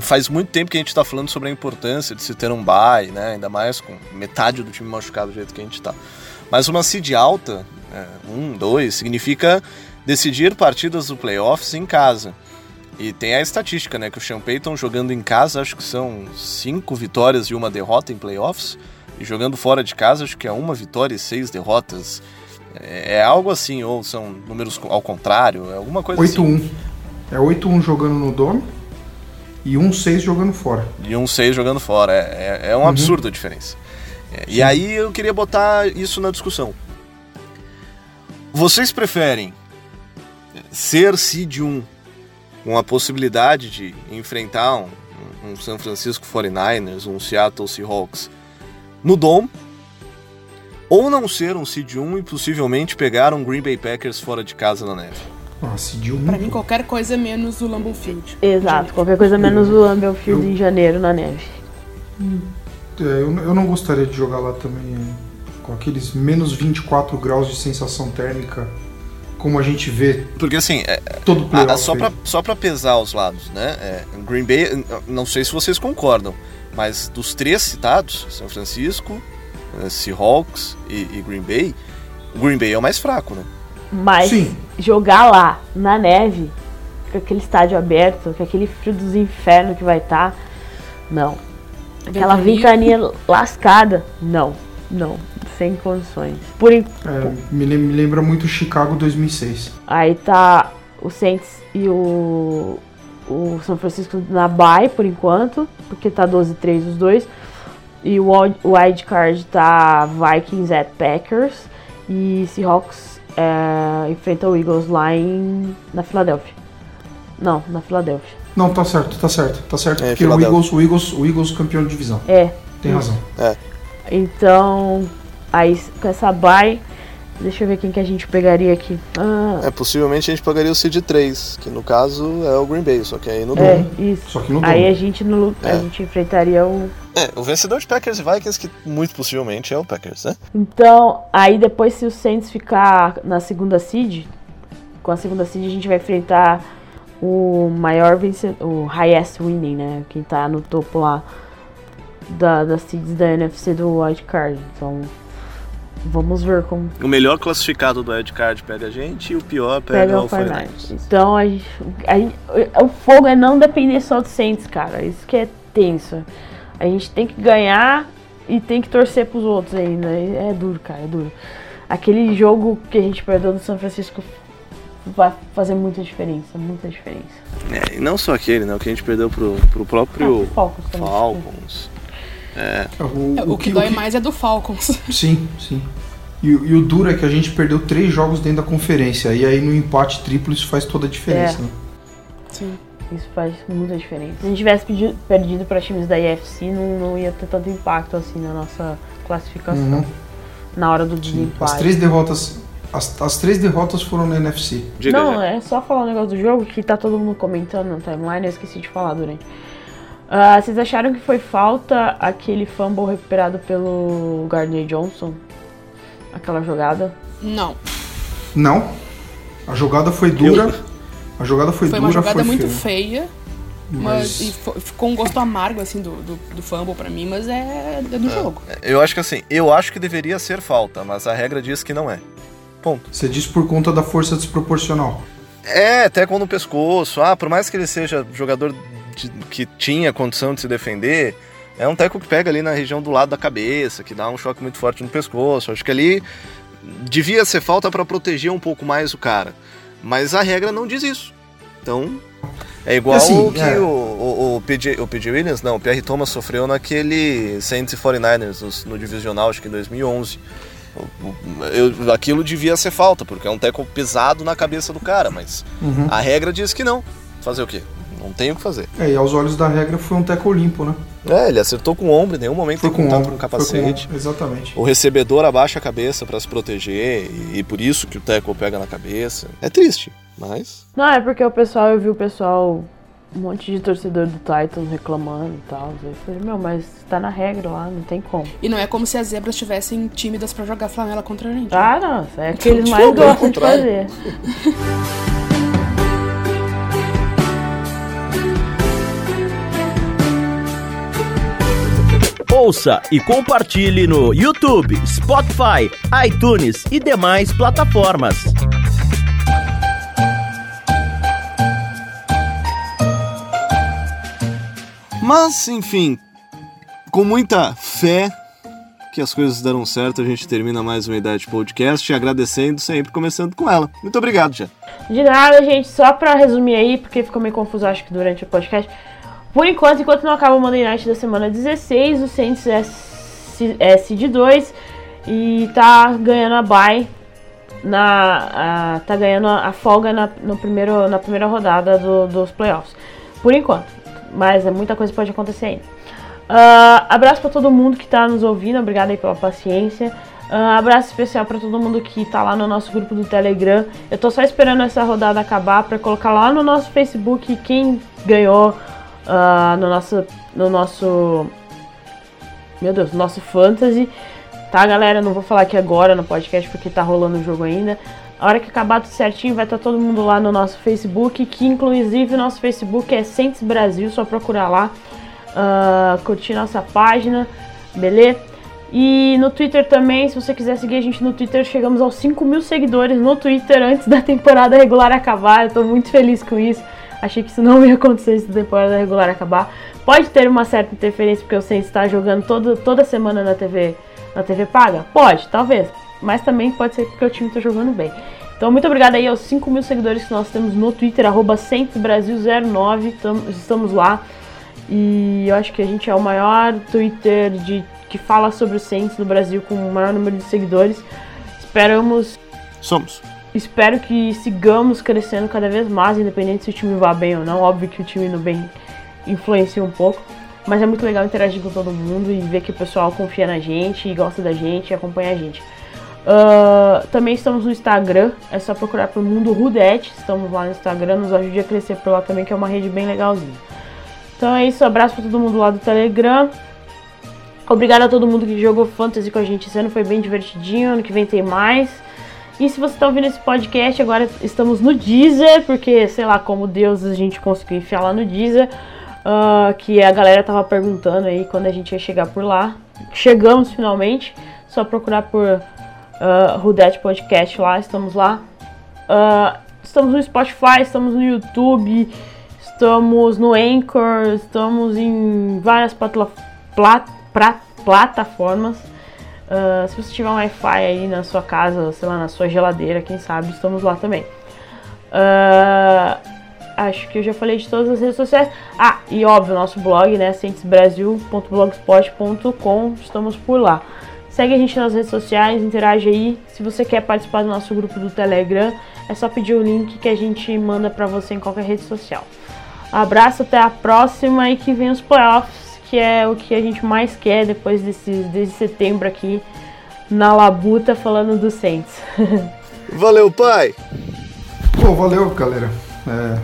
Faz muito tempo que a gente está falando sobre a importância de se ter um bye, né? Ainda mais com metade do time machucado do jeito que a gente está. Mas uma seed alta, é, um, dois, significa decidir partidas do playoffs em casa. E tem a estatística, né? Que o Sean Payton jogando em casa, acho que são cinco vitórias e uma derrota em playoffs. E jogando fora de casa, acho que é uma vitória e seis derrotas. É, é algo assim, ou são números ao contrário, é alguma coisa 8
-1. assim. É 8-1 jogando no Dome e 1-6 jogando fora.
E 1-6 jogando fora. É, é, é um uhum. absurdo a diferença. É, e aí eu queria botar isso na discussão. Vocês preferem ser seed 1 com a possibilidade de enfrentar um, um San Francisco 49ers, um Seattle Seahawks no Dome, ou não ser um seed 1 e possivelmente pegar um Green Bay Packers fora de casa na neve.
Ah, seed 1.
Pra mim, qualquer coisa menos o Lambeau Field.
Exato, qualquer coisa menos o Lambeau Field em janeiro na neve.
É, eu, eu não gostaria de jogar lá também com aqueles menos 24 graus de sensação térmica, como a gente vê
Porque assim, é,
todo playoff.
só, pra, só pra pesar os lados, né? É, Green Bay, não sei se vocês concordam, mas dos três citados, São Francisco, Seahawks e, e Green Bay, o Green Bay é o mais fraco, né?
Mas
Sim.
jogar lá, na neve, com aquele estádio aberto, com aquele frio dos infernos que vai estar, não. Aquela
Ventania.
lascada, não. Não, sem condições. Por en-
É, me, lem- me lembra muito Chicago 2006.
Aí tá o Saints e o, o São Francisco na bye por enquanto, porque tá 12-3 os dois. E o wild- o wild card tá Vikings at Packers e Seahawks é, enfrenta o Eagles lá em, na Filadélfia. Não, na Filadélfia.
Não, tá certo, tá certo, tá certo.
É,
porque o. Eagles, o, Eagles, o Eagles campeão de divisão.
É,
Tem razão.
então aí com essa bye, deixa eu ver quem que a gente pegaria aqui. Ah,
É, possivelmente a gente pagaria o seed 3, que no caso é o Green Bay, só que aí no
é,
dobro.
isso.
Só que no
Aí
dobro.
a gente, no, a
É.
gente enfrentaria o,
É, o vencedor de Packers e Vikings, que muito possivelmente é o Packers, né?
Então, aí depois se o Saints ficar na segunda seed, com a segunda seed a gente vai enfrentar o maior vencedor, o highest winning, né? Quem tá no topo lá da, das seeds da NFC do Wild Card. Então, vamos ver como
O melhor classificado do Ed Card pega a gente e o pior pega,
pega
o
o
49ers.
49ers. Então, a gente, a o fogo é não depender só do Saints, cara. Isso que é tenso. A gente tem que ganhar e tem que torcer pros outros ainda. É duro, cara, é duro. Aquele jogo que a gente perdeu do São Francisco vai fazer muita diferença, muita diferença.
É, e não só aquele, né? O que a gente perdeu pro, pro próprio
Ah, Falcons também.
Falcons.
É,
O, que, dói mais é do Falcons. [laughs]
Sim, sim. E, o- e o duro é que a gente perdeu três jogos dentro da conferência. E aí no empate triplo isso faz toda a diferença.
É.
Né?
Sim.
Isso faz muita diferença. Se a gente tivesse pedi- perdido para times da IFC, não, não ia ter tanto impacto assim na nossa classificação.
Uhum.
Na hora do desempate.
As três derrotas. As, as três derrotas foram na NFC.
Diga,
Não,
Jack.
é só falar um negócio do jogo que tá todo mundo comentando na timeline, eu esqueci de falar durante. Ah, vocês acharam que foi falta aquele fumble recuperado pelo Gardner Johnson? Aquela jogada?
Não.
Não. A jogada foi dura. A jogada foi,
Foi
dura,
uma jogada
foi
muito
feia.
feia. Mas, e fo- ficou um gosto amargo, assim, do, do, do fumble pra mim, mas é, é do jogo.
Eu acho que assim, eu acho que deveria ser falta, mas a regra diz que não é. Ponto.
Você diz por conta da força desproporcional.
É, até com no pescoço. Ah, por mais que ele seja jogador que tinha condição de se defender, é um teco que pega ali na região do lado da cabeça, que dá um choque muito forte no pescoço. Acho que ali devia ser falta para proteger um pouco mais o cara. Mas a regra não diz isso. Então, é igual
Assim,
que
é.
o, o, o, PJ, o PJ Williams, não, o Pierre Thomas sofreu naquele Saints e 49ers no, no divisional, acho que em 2011. O- o- eu- aquilo devia ser falta, porque é um teco pesado na cabeça do cara, mas
Uhum.
a regra diz que não. Fazer o quê? Não tem o que fazer.
É, e aos olhos da regra foi um teco limpo, né?
É, ele acertou com o ombro, em nenhum momento
Foi
tem
com o
contato
ombro.
com o
com
capacete.
ombro, Exatamente.
O recebedor abaixa a cabeça para se proteger e, e por isso que o tackle pega na cabeça. É triste, mas
Não, é porque o pessoal, eu vi o pessoal, um monte de torcedor do Titans reclamando e tal. Eu falei, meu, mas tá na regra lá, não tem como.
E não é como se as zebras estivessem tímidas pra jogar flanela contra a gente.
Ah, não, é [laughs] que eles mais gostam de fazer. [laughs]
Ouça e compartilhe no YouTube, Spotify, iTunes e demais plataformas.
Mas, enfim, com muita fé que as coisas deram certo, a gente termina mais uma Idade Podcast, agradecendo sempre, começando com ela. Muito obrigado, já.
De nada, gente, só pra resumir aí, porque ficou meio confuso, acho que durante o podcast. Por enquanto, enquanto não acaba o Monday Night da semana 16, o Saints é, é seed 2 e tá ganhando a bye, na, a- tá ganhando a, folga na, no primeiro, na primeira rodada do- dos playoffs. Por enquanto, mas é muita coisa pode acontecer ainda. Uh, abraço para todo mundo que está nos ouvindo, obrigado aí pela paciência. Uh, abraço especial para todo mundo que está lá no nosso grupo do Telegram. Eu tô só esperando essa rodada acabar para colocar lá no nosso Facebook quem ganhou uh, no nosso no nosso meu Deus, nosso fantasy. Tá, galera? Não vou falar aqui agora no podcast porque tá rolando o jogo ainda. A hora que acabar tudo certinho, vai estar tá todo mundo lá no nosso Facebook, que inclusive o nosso Facebook é Sentes Brasil, só procurar lá, uh, curtir nossa página, beleza? E no Twitter também, se você quiser seguir a gente no Twitter, chegamos aos 5 mil seguidores no Twitter antes da temporada regular acabar. Eu tô muito feliz com isso. Achei que isso não ia acontecer antes da temporada regular acabar. Pode ter uma certa interferência porque o Saints está jogando todo, toda semana na TV, na TV paga? Pode, talvez. Mas também pode ser porque o time está jogando bem. Então, muito obrigado aí aos 5 mil seguidores que nós temos no Twitter, arroba 09 estamos lá. E eu acho que a gente é o maior Twitter de, que fala sobre o Saints no Brasil com o maior número de seguidores. Esperamos.
Somos.
Espero que sigamos crescendo cada vez mais, independente se o time vá bem ou não. Óbvio que o time no bem influencia um pouco. Mas é muito legal interagir com todo mundo e ver que o pessoal confia na gente gosta da gente e acompanha a gente. Uh, também estamos no Instagram, é só procurar por Mundo Rudete. Estamos lá no Instagram, nos ajude a crescer por lá também, que é uma rede bem legalzinha. Então é isso, abraço para todo mundo lá do Telegram. Obrigado a todo mundo que jogou Fantasy com a gente esse ano, foi bem divertidinho. Ano que vem tem mais. E se você está ouvindo esse podcast, agora estamos no Deezer, porque sei lá como Deus a gente conseguiu enfiar lá no Deezer. Uh, que a galera tava perguntando aí quando a gente ia chegar por lá. Chegamos finalmente, só procurar por uh, Rudete Podcast lá, estamos lá. Uh, estamos no Spotify, estamos no YouTube, estamos no Anchor, estamos em várias plat plat plataformas. Uh, se você tiver um Wi-Fi aí na sua casa, sei lá, na sua geladeira, quem sabe, estamos lá também. Uh, acho que eu já falei de todas as redes sociais. Ah, e óbvio, nosso blog, né, cientesbrasil.blogspot.com, estamos por lá. Segue a gente nas redes sociais, interage aí. Se você quer participar do nosso grupo do Telegram, é só pedir o link que a gente manda para você em qualquer rede social. Abraço, até a próxima e que venha os playoffs, que é o que a gente mais quer depois desse, desse setembro aqui na Labuta falando do Saints. [laughs]
Valeu, pai!
Pô, valeu, galera. É,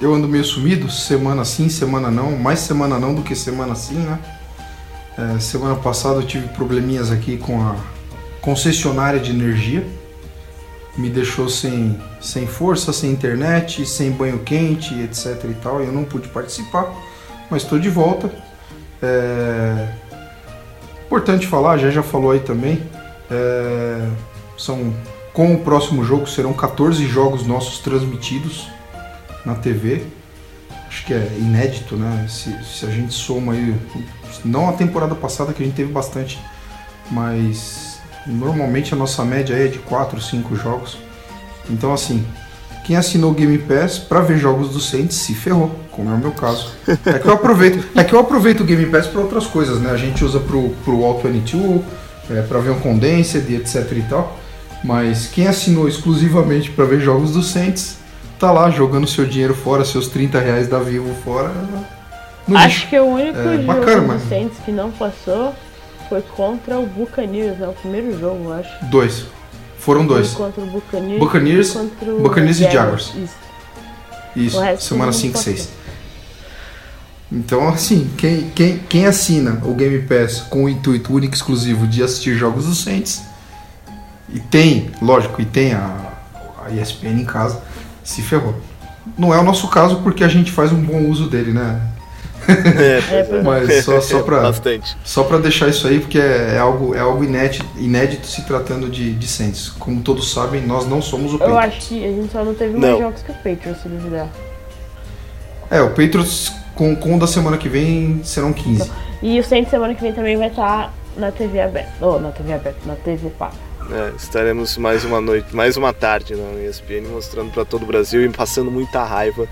eu ando meio sumido, semana sim, semana não, mais semana não do que semana sim, né? É, semana passada eu tive probleminhas aqui com a concessionária de energia, me deixou sem, sem força, sem internet, sem banho quente, etc e tal, e eu não pude participar, mas estou de volta. É... Importante falar, já já falou aí também, é... são com o próximo jogo serão 14 jogos nossos transmitidos na TV. Acho que é inédito, né? Se, se a gente soma aí, não a temporada passada que a gente teve bastante, mas normalmente a nossa média é de 4, 5 jogos. Então assim, quem assinou o Game Pass para ver jogos do Saints se ferrou, como é o meu caso. É que eu aproveito, [laughs] é que eu aproveito o Game Pass para outras coisas, né? A gente usa pro, pro All 22, é, para ver um Condensed, etc e tal. Mas quem assinou exclusivamente para ver jogos do Saints tá lá jogando seu dinheiro fora, seus 30 reais da Vivo fora.
Acho lixo. que o único é, jogo bacana, do Saints que não passou foi contra o Buccaneers, né? O primeiro jogo, eu acho.
Dois. Foram dois.
Contra o Buccaneers,
Buccaneers,
e, contra o
Buccaneers e Jaguars.
Isso.
Isso, semana 5 e 6. Então, assim, quem, quem, quem assina o Game Pass com o intuito único e exclusivo de assistir jogos do Saints, e tem, lógico, e tem a, a ESPN em casa, se ferrou. Não é o nosso caso porque a gente faz um bom uso dele, né? [laughs]
É,
é. Mas só, só para [laughs] só para deixar isso aí porque é, é, algo é algo inédito, inédito se tratando de, de Saints. Como todos sabem, nós não somos o
Patriots. Eu acho que a gente só não teve mais jogos que o Patriots, se duvidar.
É, o Patriots com, com o da semana que vem serão 15. Então,
e o Saints semana que vem também vai estar na TV aberta. Ou oh, na TV aberta, na TV paga.
É, estaremos mais uma noite, mais uma tarde na ESPN mostrando para todo o Brasil e passando muita raiva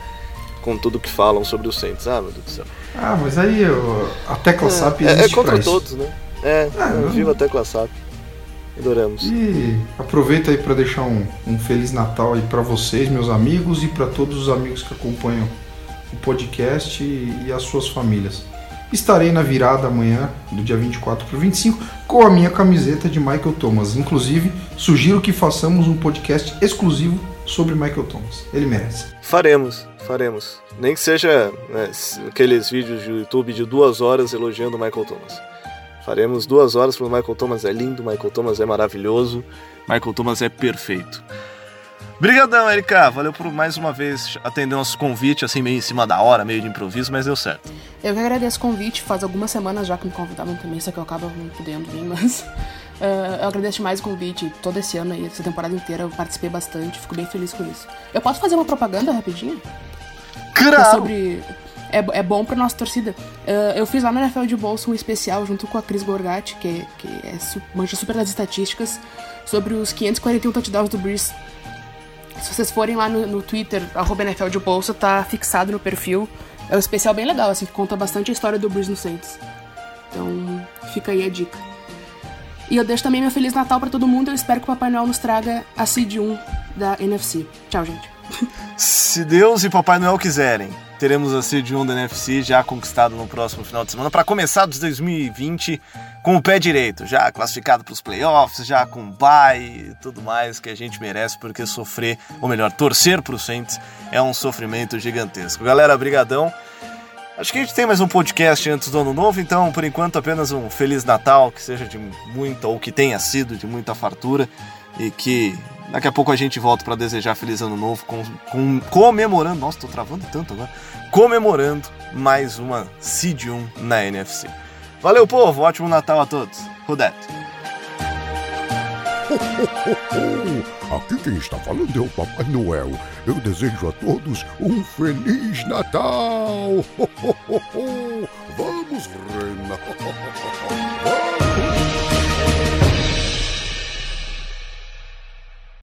com tudo que falam sobre o Saints. Ah, meu Deus do céu.
Ah, mas aí eu, a tecla é, SAP
existe É, é contra todos, né? É, ah, não... viva a tecla SAP. Adoramos.
E aproveita aí para deixar um, um Feliz Natal aí para vocês, meus amigos, e para todos os amigos que acompanham o podcast e, e as suas famílias. estarei na virada amanhã, do dia 24 para o 25, com a minha camiseta de Michael Thomas. Inclusive, sugiro que façamos um podcast exclusivo sobre Michael Thomas. Ele merece.
Faremos, faremos. Nem que seja né, aqueles vídeos de YouTube de duas horas elogiando o Michael Thomas. Faremos duas horas para o Michael Thomas é lindo, Michael Thomas é maravilhoso, Michael Thomas é perfeito. Obrigadão, Erika. Valeu por mais uma vez atender nosso convite, assim, meio em cima da hora, meio de improviso, mas deu certo.
Eu que agradeço o convite. Faz algumas semanas já que me convidavam também, só que eu acabo não podendo vir, mas. Uh, eu agradeço mais o convite. Todo esse ano aí, essa temporada inteira, eu participei bastante. Fico bem feliz com isso. Eu posso fazer uma propaganda rapidinho?
Claro!
É sobre. É, é bom pra nossa torcida. Uh, eu fiz lá no NFL de Bolsa um especial junto com a Cris Gorgatti, que, que é, mancha super das estatísticas, sobre os 541 touchdowns do Breeze se vocês forem lá no, no Twitter, arroba NFL de Bolsa, tá fixado no perfil. É um especial bem legal, assim, que conta bastante a história do Bruce no Saints. Então, fica aí a dica. E eu deixo também meu Feliz Natal para todo mundo. Eu espero que o Papai Noel nos traga a Seed 1 da NFC. Tchau, gente.
Se Deus e Papai Noel quiserem teremos a Seed 1 da NFC já conquistado no próximo final de semana para começar dos 2020 com o pé direito, já classificado para os playoffs, já com bye e tudo mais que a gente merece, porque sofrer, ou melhor, torcer para o Saints é um sofrimento gigantesco. Galera, brigadão. Acho que a gente tem mais um podcast antes do ano novo, então por enquanto apenas um feliz Natal, que seja de muita ou que tenha sido de muita fartura e que Daqui a pouco a gente volta para desejar feliz ano novo, com, com, comemorando. Nossa, tô travando tanto agora. Comemorando mais uma Seed 1 na NFC. Valeu, povo. Ótimo Natal a todos. Rudete.
Aqui quem está falando é o Papai Noel. Eu desejo a todos um Feliz Natal! Vamos, Rena! Vamos!